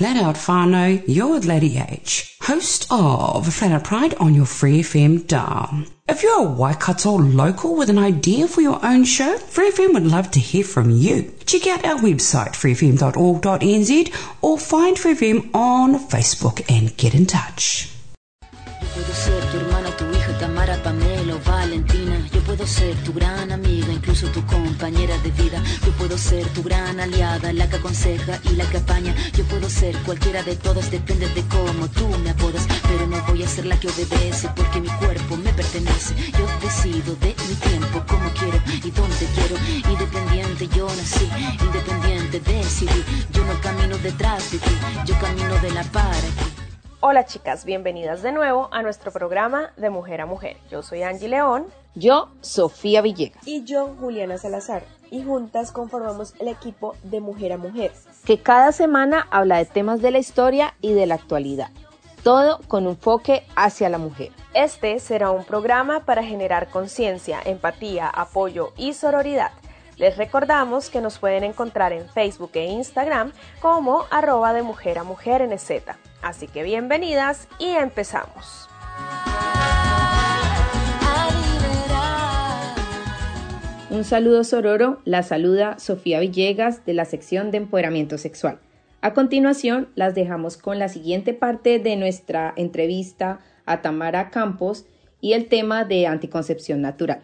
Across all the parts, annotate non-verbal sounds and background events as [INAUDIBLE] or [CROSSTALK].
Flat Out Whānau, you're Lady H, host of Flat Out Pride on your Free FM dial. If you're a Waikato local with an idea for your own show, Free FM would love to hear from you. Check out our website, freefm.org.nz, or find Free FM on Facebook and get in touch. Puedo ser tu gran amiga, incluso tu compañera de vida. Yo puedo ser tu gran aliada, la que aconseja y la que apaña. Yo puedo ser cualquiera de todas, depende de cómo tú me apodas. Pero no voy a ser la que obedece, porque mi cuerpo me pertenece. Yo decido de mi tiempo, como quiero y donde quiero. Independiente yo nací, independiente decidí. Yo no camino detrás de ti, yo camino de la para aquí. Hola chicas, bienvenidas de nuevo a nuestro programa de Mujer a Mujer. Yo soy Angie León. Yo, Sofía Villegas. Y yo, Juliana Salazar. Y juntas conformamos el equipo de Mujer a Mujer. Que cada semana habla de temas de la historia y de la actualidad. Todo con un enfoque hacia la mujer. Este será un programa para generar conciencia, empatía, apoyo y sororidad. Les recordamos que nos pueden encontrar en Facebook e Instagram como arroba de mujer a mujer NZ. Así que bienvenidas y empezamos. Un saludo sororo, la saluda Sofía Villegas de la sección de empoderamiento sexual. A continuación, las dejamos con la siguiente parte de nuestra entrevista a Tamara Campos y el tema de anticoncepción natural.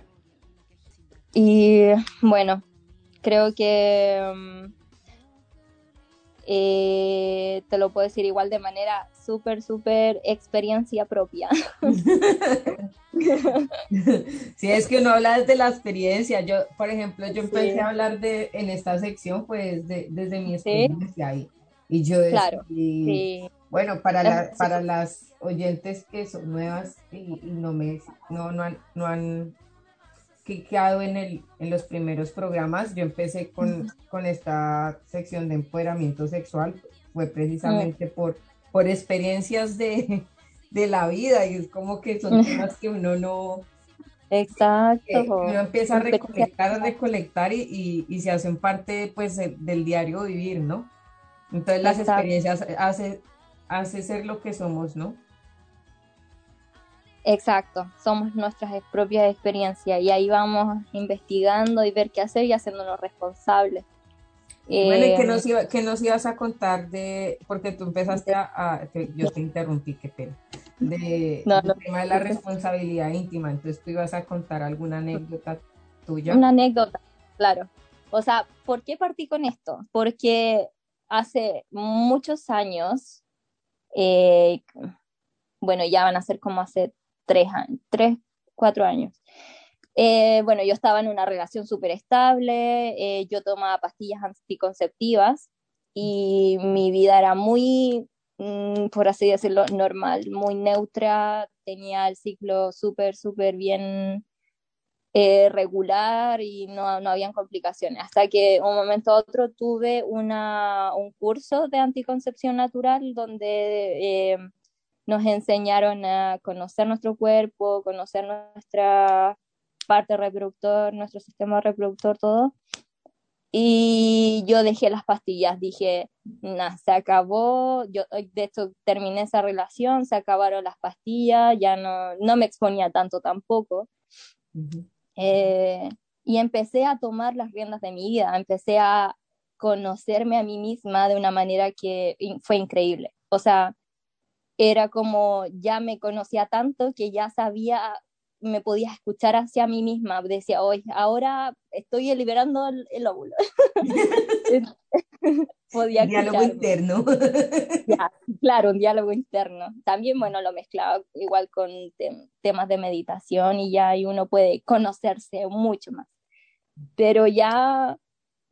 Y bueno, creo que um, eh, te lo puedo decir igual de manera súper, súper experiencia propia. [LAUGHS] [LAUGHS] Sí, es que uno habla desde la experiencia. Yo, por ejemplo, yo empecé sí. a hablar de en esta sección, pues, de, desde mi experiencia ¿Sí? y, y yo claro, sí. bueno, para, la, [LAUGHS] para las oyentes que son nuevas y, y no me no, no han, no han quedado en, el, en los primeros programas, yo empecé con, con esta sección de empoderamiento sexual, fue precisamente por, por experiencias de, de la vida y es como que son temas que uno no... Exacto. Que uno empieza a recolectar, a recolectar y, y, y, se hacen parte pues del diario vivir, ¿no? Entonces las Exacto. experiencias hace, hace ser lo que somos, ¿no? Exacto, somos nuestras propias experiencias y ahí vamos investigando y ver qué hacer y haciéndonos responsables. Bueno, ¿y qué nos, iba, qué nos ibas a contar de, porque tú empezaste a, a te, yo te interrumpí, qué pena, de, no, no, tema de la responsabilidad íntima, entonces tú ibas a contar alguna anécdota tuya. Una anécdota, claro. O sea, ¿por qué partí con esto? Porque hace muchos años, eh, bueno, ya van a ser como hace tres, años, tres cuatro años. Eh, bueno, yo estaba en una relación súper estable, eh, yo tomaba pastillas anticonceptivas y mi vida era muy, mm, por así decirlo, normal, muy neutra, tenía el ciclo súper, súper bien eh, regular y no, no habían complicaciones. Hasta que un momento a otro tuve una, un curso de anticoncepción natural donde nos enseñaron a conocer nuestro cuerpo, conocer nuestra parte reproductor, nuestro sistema reproductor, todo. Y yo dejé las pastillas, dije, nah, se acabó, yo de hecho terminé esa relación, se acabaron las pastillas, ya no, no me exponía tanto tampoco. Uh -huh. eh, y empecé a tomar las riendas de mi vida, empecé a conocerme a mí misma de una manera que fue increíble. O sea, era como ya me conocía tanto que ya sabía, me podía escuchar hacia mí misma. Decía, hoy, ahora estoy liberando el, el óvulo. [LAUGHS] [LAUGHS] podía un diálogo interno. ya, [LAUGHS] claro, un diálogo interno. También, bueno, lo mezclaba igual con te temas de meditación y ya y uno puede conocerse mucho más. Pero ya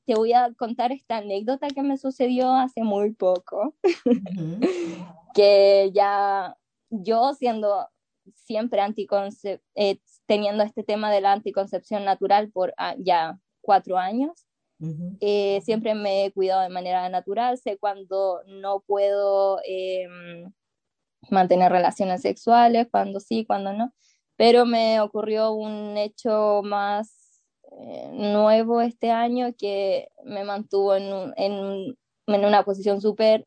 te voy a contar esta anécdota que me sucedió hace muy poco. Uh [LAUGHS] -huh. que ya yo siendo siempre eh, teniendo este tema de la anticoncepción natural por ah, ya cuatro años, Eh, siempre me he cuidado de manera natural, sé cuando no puedo em, mantener relaciones sexuales, cuando sí, cuando no, pero me ocurrió un hecho más eh, nuevo este año que me mantuvo en, en, en una posición súper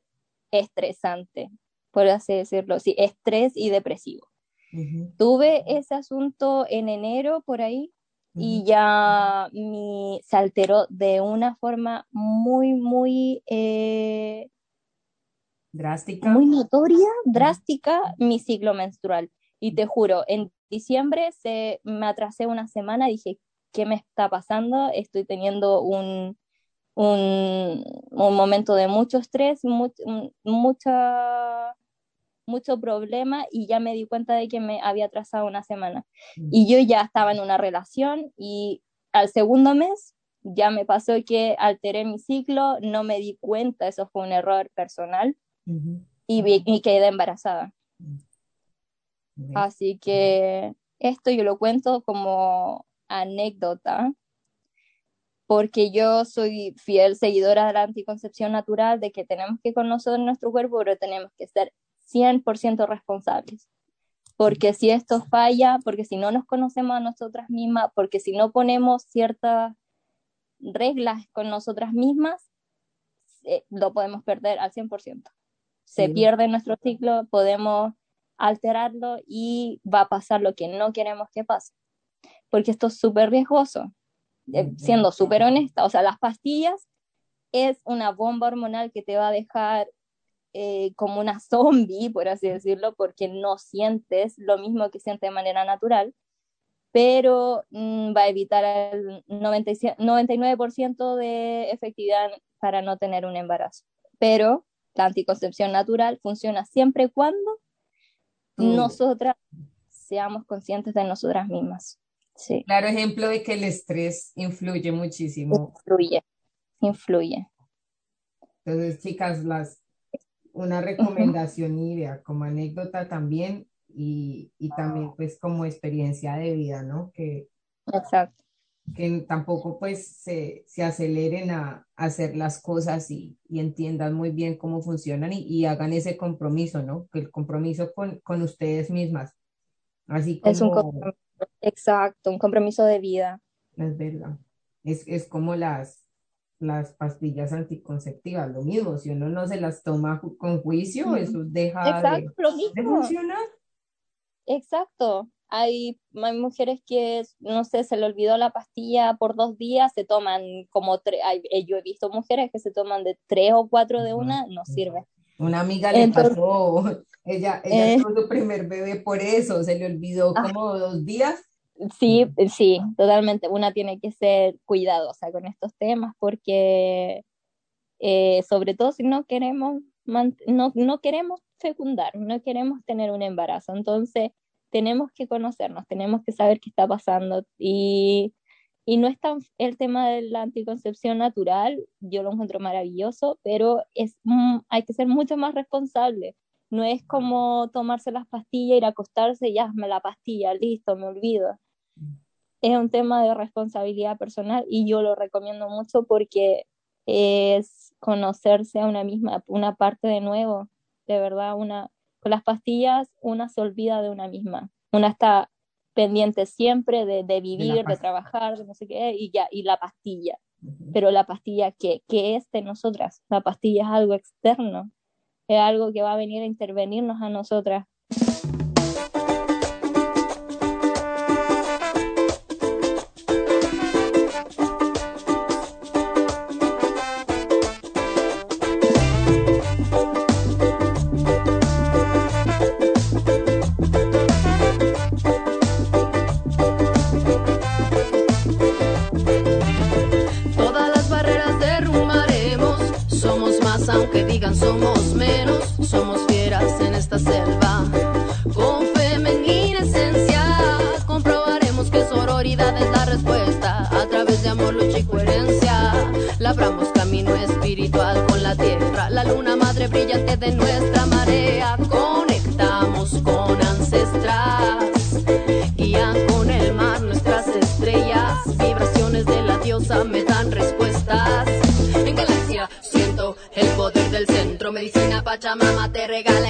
estresante, por así decirlo, sí, estrés y depresivo. Tuve ese asunto en enero por ahí y ya mi, se alteró de una forma muy, muy... Eh, drástica. Muy notoria, drástica, mi ciclo menstrual. Y te juro, en diciembre se, me atrasé una semana y dije, ¿qué me está pasando? Estoy teniendo un, un, un momento de mucho estrés, mucha mucho problema y ya me di cuenta de que me había atrasado una semana. Mm. Y yo ya estaba en una relación y al segundo mes ya me pasó que alteré mi ciclo, no me di cuenta, eso fue un error personal y, quedé embarazada. Mm. Así que esto yo lo cuento como anécdota, porque yo soy fiel seguidora de la anticoncepción natural, de que tenemos que conocer nuestro cuerpo, pero tenemos que ser 100% responsables. Porque si esto falla, porque si no nos conocemos a nosotras mismas, porque si no ponemos ciertas reglas con nosotras mismas, eh, lo podemos perder al 100%. Se pierde nuestro ciclo, podemos alterarlo y va a pasar lo que no queremos que pase. Porque esto es súper riesgoso. Eh, siendo súper honesta, o sea, las pastillas es una bomba hormonal que te va a dejar eh, como una zombie, por así decirlo, porque no sientes lo mismo que sientes de manera natural, pero mm, va a evitar el 99% de efectividad para no tener un embarazo. Pero la anticoncepción natural funciona siempre cuando nosotras seamos conscientes de nosotras mismas. Sí. Claro ejemplo de que el estrés influye muchísimo. Influye, influye. Entonces, chicas, las una recomendación y idea, como anécdota también y, y, también pues como experiencia de vida, ¿no? Que, Exacto. que tampoco pues se, se aceleren a, hacer las cosas y, y, entiendan muy bien cómo funcionan y, y, hagan ese compromiso, ¿no? Que el compromiso con, con ustedes mismas. Así como... Es un exacto, un compromiso de vida. Es verdad. Es, es como las, las pastillas anticonceptivas, lo mismo, si uno no se las toma con juicio, eso deja de, funcionar. Exacto. Hay, hay mujeres que, no sé, se le olvidó la pastilla por dos días, se toman como tres, eh, yo he visto mujeres que se toman de tres o cuatro de una, no sirve. Una amiga le pasó, ella, ella eh, su primer bebé por eso, se le olvidó ah. como dos días Sí, sí, totalmente. Una tiene que ser cuidadosa con estos temas porque, eh, sobre todo si no queremos, no, no queremos fecundar, no queremos tener un embarazo. Entonces, tenemos que conocernos, tenemos que saber qué está pasando. Y, y no es tan el tema de la anticoncepción natural, yo lo encuentro maravilloso, pero es, hay que ser mucho más responsable. No es como tomarse las pastillas, ir a acostarse y ya, me la pastilla, listo, me olvido es un tema de responsabilidad personal y yo lo recomiendo mucho porque es conocerse a una misma, una parte de nuevo, de verdad, una, con las pastillas una se olvida de una misma, una está pendiente siempre de, de vivir, de, trabajar, de no sé qué, y ya, y la pastilla. Pero la pastilla, ¿qué, ¿qué es de nosotras? La pastilla es algo externo, es algo que va a venir a intervenirnos a nosotras. mucha mamá te regala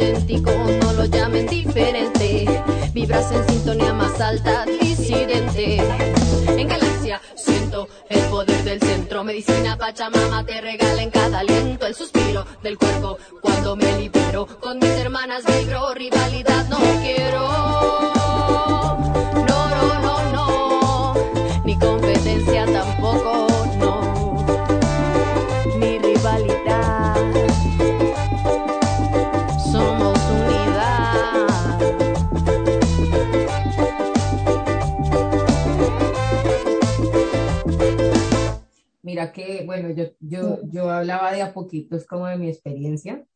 No lo llamen diferente, vibras en sintonía más alta, disidente, en galaxia siento el poder del centro, medicina Pachamama te Mira que, bueno, yo, yo, yo hablaba de a poquitos como de mi experiencia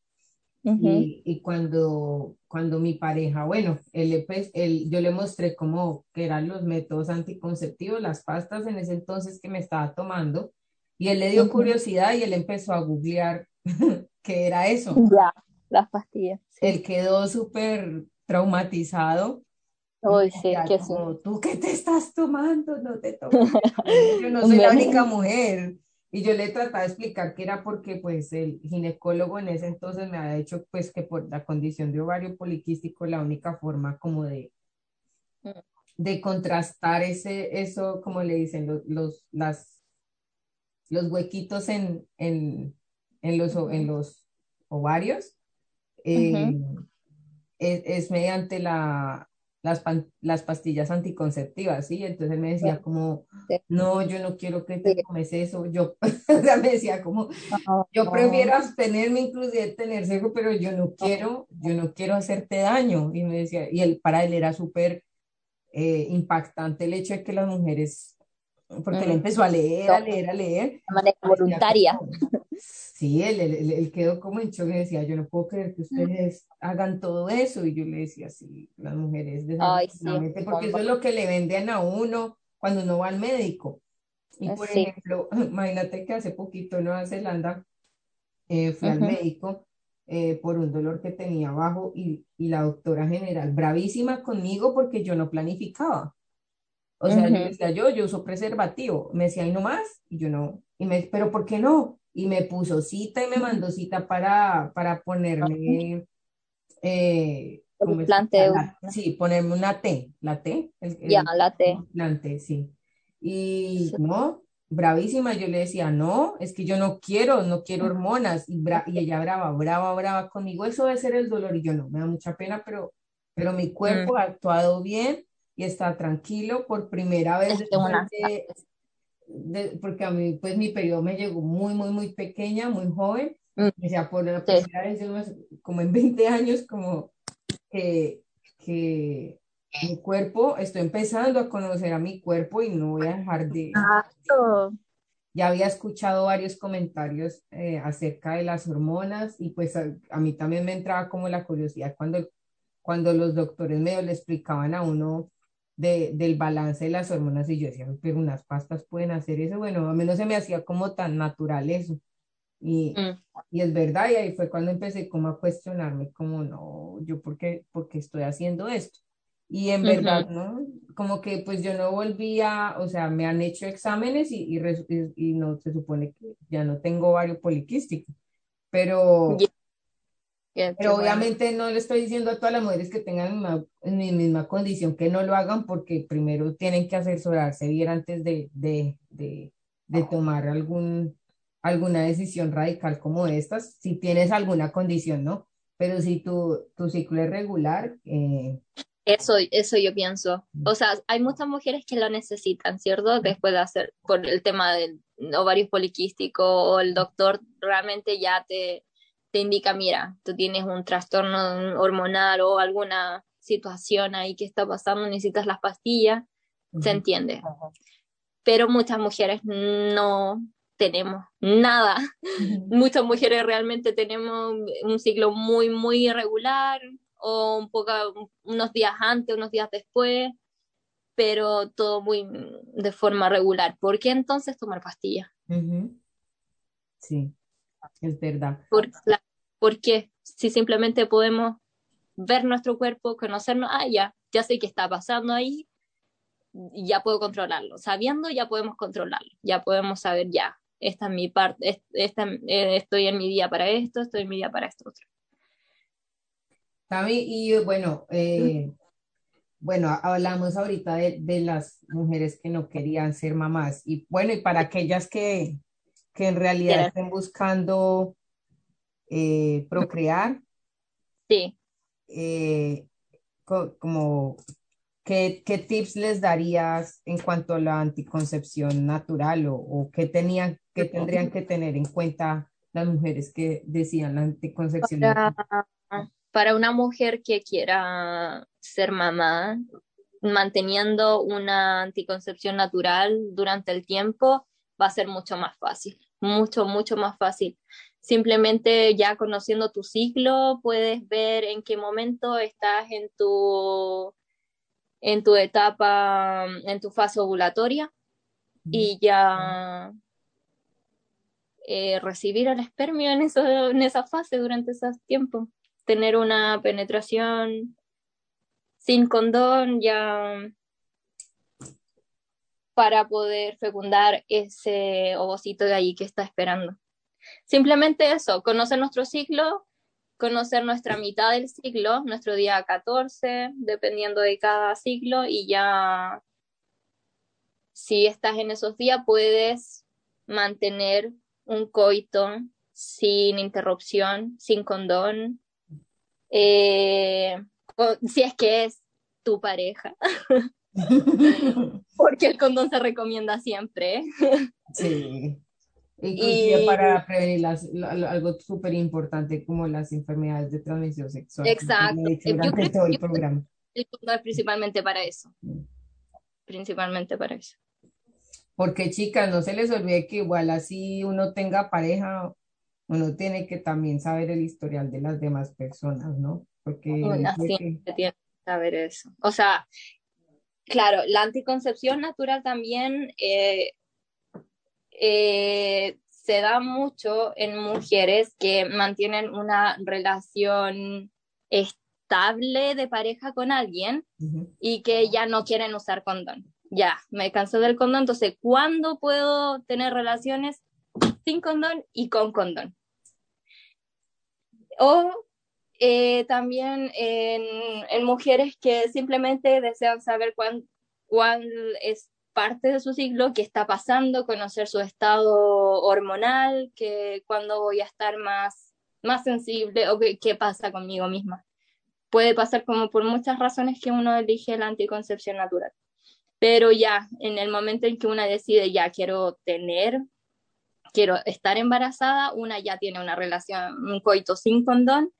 y, y cuando, cuando mi pareja, bueno, él, pues, él, yo le mostré cómo que eran los métodos anticonceptivos, las pastas en ese entonces que me estaba tomando y él le dio curiosidad y él empezó a googlear [LAUGHS] qué era eso. Ya, las pastillas. sí. Él quedó súper traumatizado. Uy, sí, decía que sí. como, ¿tú qué te estás tomando? No te [LAUGHS] tomes. Yo no soy la única mujer. Y yo le trataba de explicar que era porque pues el ginecólogo en ese entonces me había dicho pues que por la condición de ovario poliquístico la única forma como de, Mm. de contrastar ese, eso, como le dicen, los, los, las, los huequitos en, en, en los, en los ovarios, eh, es, es mediante la, las, pan- las pastillas anticonceptivas, ¿sí? Entonces él me decía como, no, yo no quiero que te Sí. tomes eso, yo, [LAUGHS] o sea, me decía como, yo prefiero abstenerme inclusive de tener sexo, pero yo no quiero, yo no quiero hacerte daño. Y me decía, y él, para él era súper eh, impactante el hecho de que las mujeres, porque él Mm. empezó a leer, a leer, a leer. De manera voluntaria. Sí, él, él, él- él quedó como en shock y decía, yo no puedo creer que ustedes hagan todo eso. Y yo le decía, sí, las mujeres, Ay, sí, desafortunadamente, porque eso es lo que le venden a uno cuando uno va al médico. Y por Sí. ejemplo, [LAUGHS] imagínate que hace poquito en Nueva Zelanda eh, fui al médico eh, por un dolor que tenía abajo y, y la doctora general, bravísima conmigo porque yo no planificaba. O sea, yo Ujú. decía, yo, yo uso preservativo. Me decía, ¿y no más? Y yo no. Y me, ¿pero por qué no? Y me puso cita y me mandó cita para, para ponerme, eh, una- sí, ponerme una T, la T, el, el- Ya, la T. implante, sí. Y Sí. no, bravísima, yo le decía, no, es que yo no quiero, no quiero hormonas. Y, bra- y ella brava, brava, brava conmigo, eso debe ser el dolor. Y yo no, me da mucha pena, pero, pero mi cuerpo ha actuado bien y está tranquilo por primera vez. Es que una- después de- de- porque a mí, pues mi periodo me llegó muy, muy, muy pequeña, muy joven. Mm. O sea, por la Sí. primera vez, yo no sé, como en 20 años, como que, que mi cuerpo, estoy empezando a conocer a mi cuerpo y no voy a dejar de... Ya había escuchado varios comentarios eh, acerca de las hormonas y pues a, a, mí también me entraba como la curiosidad cuando, cuando los doctores medio le explicaban a uno de, del balance de las hormonas y yo decía, pero unas pastas pueden hacer eso. Bueno, a mí no se me hacía como tan natural eso. Y, mm. y, es verdad, y ahí fue cuando empecé como a cuestionarme, como no, yo por qué, por qué estoy haciendo esto. Y en verdad, ¿no? Como que pues yo no volvía, o sea, me han hecho exámenes y, y, y no se supone que ya no tengo ovario poliquístico, pero, pero obviamente no le estoy diciendo a todas las mujeres que tengan mi, misma condición que no lo hagan porque primero tienen que asesorarse bien antes de, de, de, de tomar algún, alguna decisión radical como estas, si tienes alguna condición, ¿no? Pero si tu, tu ciclo es regular, eh, eso, eso yo pienso. O sea, hay muchas mujeres que lo necesitan, ¿cierto? Después de hacer, por el tema del ovario poliquístico o el doctor realmente ya te, te indica, mira, tú tienes un trastorno hormonal o alguna situación ahí que está pasando, necesitas las pastillas, se entiende. Pero muchas mujeres no tenemos nada. Muchas mujeres realmente tenemos un ciclo muy, muy irregular, o un poco, unos días antes, unos días después, pero todo muy de forma regular. ¿Por qué entonces tomar pastillas? Sí, es verdad. ¿Por, porque si simplemente podemos ver nuestro cuerpo, conocernos, ah, ya, ya sé qué está pasando ahí, ya puedo controlarlo. Sabiendo, ya podemos controlarlo, ya podemos saber, ya, esta es mi parte, esta, eh, estoy en mi día para esto, estoy en mi día para esto otro y bueno, eh, bueno, hablamos ahorita de, las mujeres que no querían ser mamás. Y bueno, y para aquellas que, en realidad estén buscando eh, procrear. [LAUGHS] Sí. Eh, como, ¿qué, tips les darías en cuanto a la anticoncepción natural o, o qué, tenían, qué tendrían que tener en cuenta las mujeres que decían la anticoncepción natural? para una mujer que quiera ser mamá, manteniendo una anticoncepción natural durante el tiempo, va a ser mucho más fácil, mucho, mucho más fácil. Simplemente ya conociendo tu ciclo, puedes ver en qué momento estás en tu, en tu etapa, en tu fase ovulatoria y ya eh, recibir el espermio en, en esa fase durante ese tiempo tener una penetración sin condón ya para poder fecundar ese ovocito de ahí que está esperando. Simplemente eso, conocer nuestro ciclo, conocer nuestra mitad del ciclo, nuestro día 14, dependiendo de cada ciclo, y ya si estás en esos días puedes mantener un coito sin interrupción, sin condón, eh, si es que es tu pareja. [LAUGHS] Porque el condón se recomienda siempre. sí. Inclusive para prevenir algo súper importante como las enfermedades de transmisión sexual. Exacto. Durante todo el programa. El condón es principalmente para eso. Principalmente para eso. Porque chicas, no se les olvide que igual así uno tenga pareja uno tiene que también saber el historial de las demás personas, ¿no? Porque uno tiene que saber eso. O sea, claro, la anticoncepción natural también eh, eh, se da mucho en mujeres que mantienen una relación estable de pareja con alguien y que ya no quieren usar condón. Ya, me cansé del condón, entonces, ¿cuándo puedo tener relaciones? sin condón y con condón. O eh, también en, mujeres que simplemente desean saber cuál, cuál es parte de su ciclo, qué está pasando, conocer su estado hormonal, que cuándo voy a estar más, más sensible o qué, qué pasa conmigo misma. Puede pasar como por muchas razones que uno elige la anticoncepción natural. Pero ya, en el momento en que una decide, ya quiero tener quiero estar embarazada, una ya tiene una relación, un coito sin condón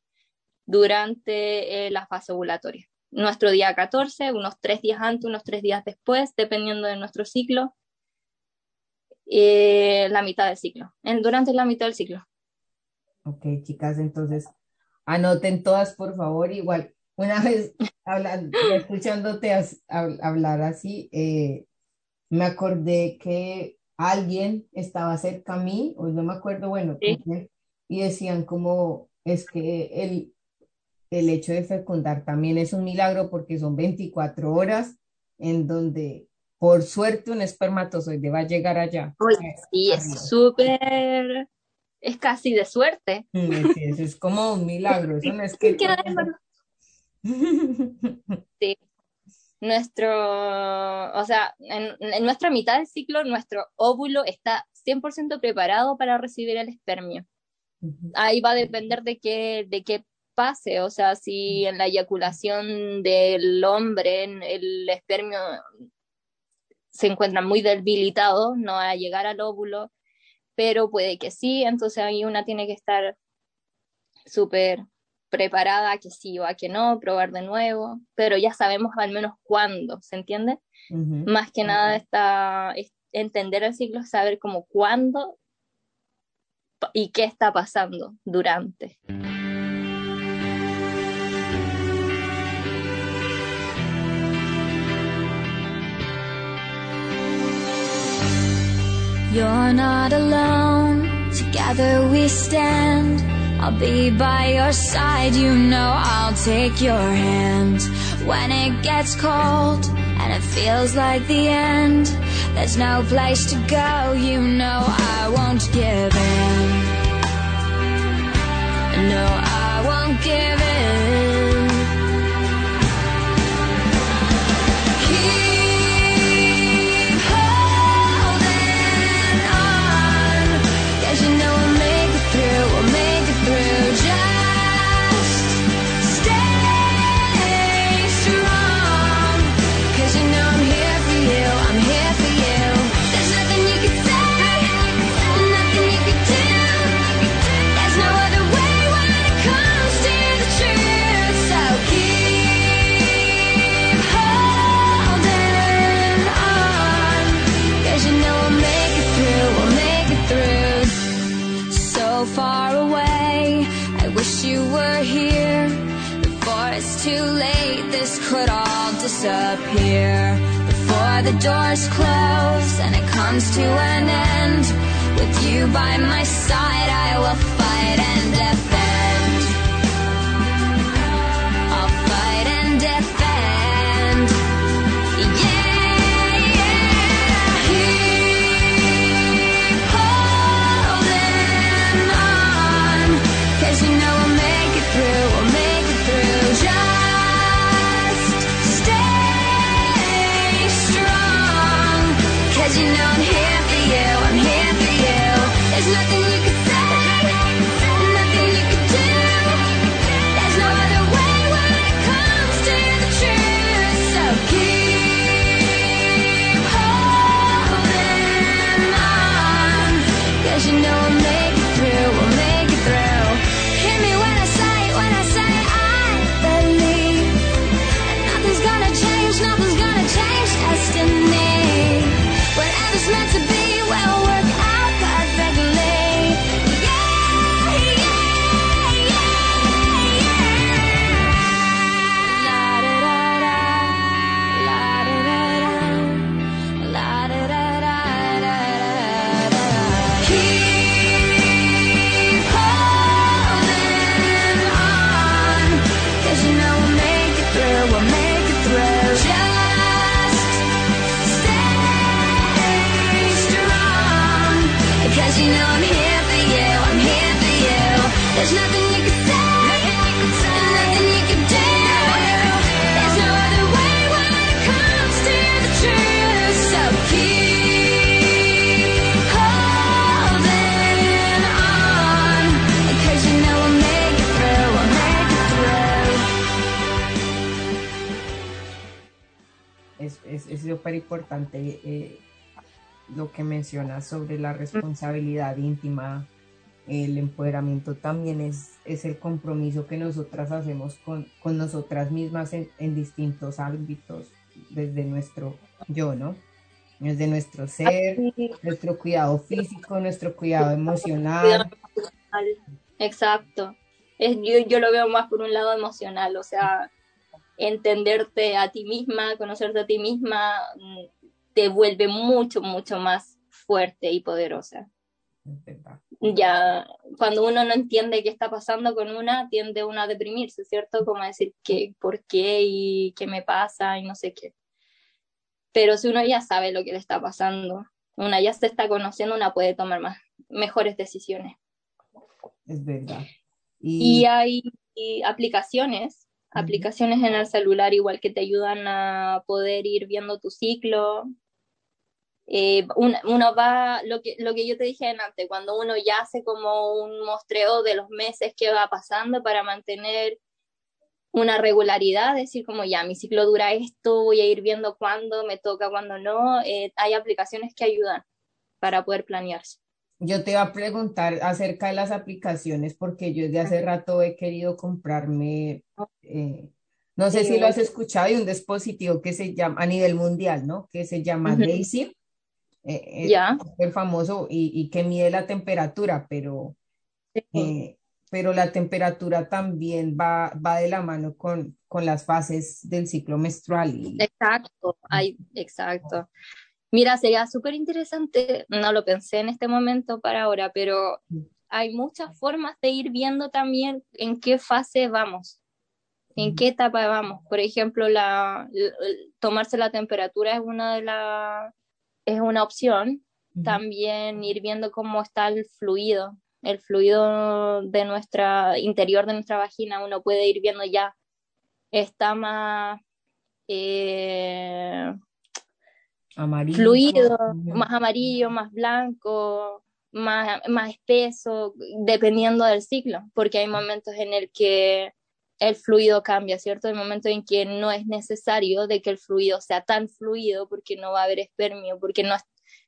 durante eh, la fase ovulatoria. Nuestro día 14, unos tres días antes, unos tres días después, dependiendo de nuestro ciclo, eh, la mitad del ciclo, en, durante la mitad del ciclo. Ok, chicas, entonces anoten todas, por favor. Igual, una vez hablando, escuchándote hablar así, eh, me acordé que alguien estaba cerca a mí, o no me acuerdo, bueno, y decían como es que el, el hecho de fecundar también es un milagro porque son 24 horas en donde por suerte un espermatozoide va a llegar allá. sí, es súper, es casi de suerte. Mm, eso es como un milagro, eso no es que... [LAUGHS] [LAUGHS] sí. Nuestro, o sea, en, en, nuestra mitad del ciclo, nuestro óvulo está 100% preparado para recibir el espermio. Ahí va a depender de qué, de qué pase, o sea, si en la eyaculación del hombre el espermio se encuentra muy debilitado, no va a llegar al óvulo, pero puede que sí, entonces ahí una tiene que estar súper preparada a que sí o a que no, probar de nuevo, pero ya sabemos al menos cuándo, ¿se entiende? Más que nada está entender el ciclo, saber como cuándo y qué está pasando durante. You're not alone, together we stand. I'll be by your side, you know I'll take your hand. When it gets cold and it feels like the end, there's no place to go, you know I won't give in. No, I won't give in. Disappear before the doors close and it comes to an end. With you by my side, I will súper importante eh, lo que mencionas sobre la responsabilidad íntima el empoderamiento también es, es el compromiso que nosotras hacemos con, con nosotras mismas en, en, distintos ámbitos, desde nuestro yo, ¿no? Desde nuestro ser, nuestro cuidado físico, nuestro cuidado emocional. Exacto. Es, yo, yo lo veo más por un lado emocional, o sea, entenderte a ti misma, conocerte a ti misma, mm, te vuelve mucho, mucho más fuerte y poderosa. Ya, cuando uno no entiende qué está pasando con una, tiende uno a deprimirse, ¿cierto? Como decir que, por qué y qué me pasa y no sé qué. Pero si uno ya sabe lo que le está pasando, una ya se está conociendo, una puede tomar más, mejores decisiones. Es verdad. Y, y hay aplicaciones, aplicaciones en el celular igual que te ayudan a poder ir viendo tu ciclo, eh, uno, va, lo que, lo que yo te dije antes, cuando uno ya hace como un mostreo de los meses que va pasando para mantener una regularidad, decir como ya, mi ciclo dura esto, voy a ir viendo cuándo me toca, cuándo no, eh, hay aplicaciones que ayudan para poder planearse. Yo te iba a preguntar acerca de las aplicaciones porque yo desde hace rato he querido comprarme, eh, no sé si lo has escuchado, hay un dispositivo que se llama a nivel mundial, ¿no? Que se llama Daisy eh, ya. el famoso y, y, que mide la temperatura, pero, eh, pero la temperatura también va, va de la mano con, con las fases del ciclo menstrual. Y... Exacto, hay, exacto. Mira, sería súper interesante, no lo pensé en este momento para ahora, pero hay muchas formas de ir viendo también en qué fase vamos, en qué etapa vamos. Por ejemplo, la, tomarse la temperatura es una de las es una opción. También ir viendo cómo está el fluido, el fluido de nuestra interior de nuestra vagina, uno puede ir viendo ya está más eh, amarillo. fluido, más amarillo, más blanco, más, más espeso, dependiendo del ciclo, porque hay momentos en el que el fluido cambia, ¿cierto? El momento en que no es necesario de que el fluido sea tan fluido porque no va a haber espermio, porque no,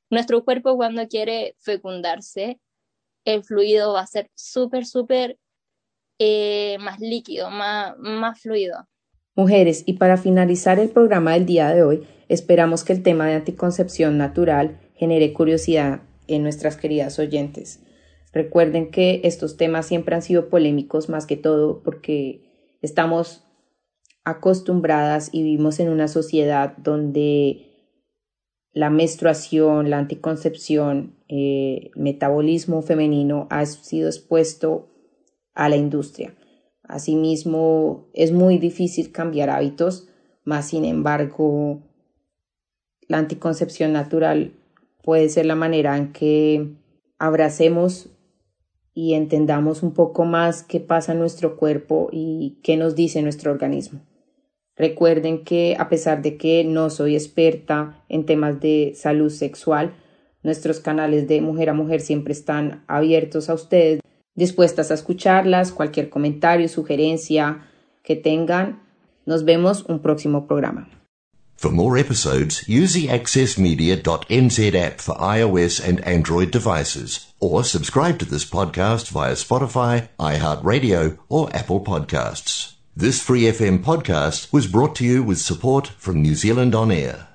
nuestro cuerpo cuando quiere fecundarse, el fluido va a ser súper, súper eh, más líquido, más, más fluido. Mujeres, y para finalizar el programa del día de hoy, esperamos que el tema de anticoncepción natural genere curiosidad en nuestras queridas oyentes. Recuerden que estos temas siempre han sido polémicos más que todo porque estamos acostumbradas y vivimos en una sociedad donde la menstruación, la anticoncepción, eh, metabolismo femenino ha sido expuesto a la industria. Asimismo, es muy difícil cambiar hábitos, más sin embargo, la anticoncepción natural puede ser la manera en que abracemos y entendamos un poco más qué pasa en nuestro cuerpo y qué nos dice nuestro organismo. Recuerden que a pesar de que no soy experta en temas de salud sexual, nuestros canales de mujer a mujer siempre están abiertos a ustedes, dispuestas a escucharlas, cualquier comentario, sugerencia que tengan. Nos vemos un próximo programa. For more episodes, use the accessmedia.nz app for iOS and Android devices, or subscribe to this podcast via Spotify, iHeartRadio, or Apple Podcasts. This Free FM podcast was brought to you with support from New Zealand On Air.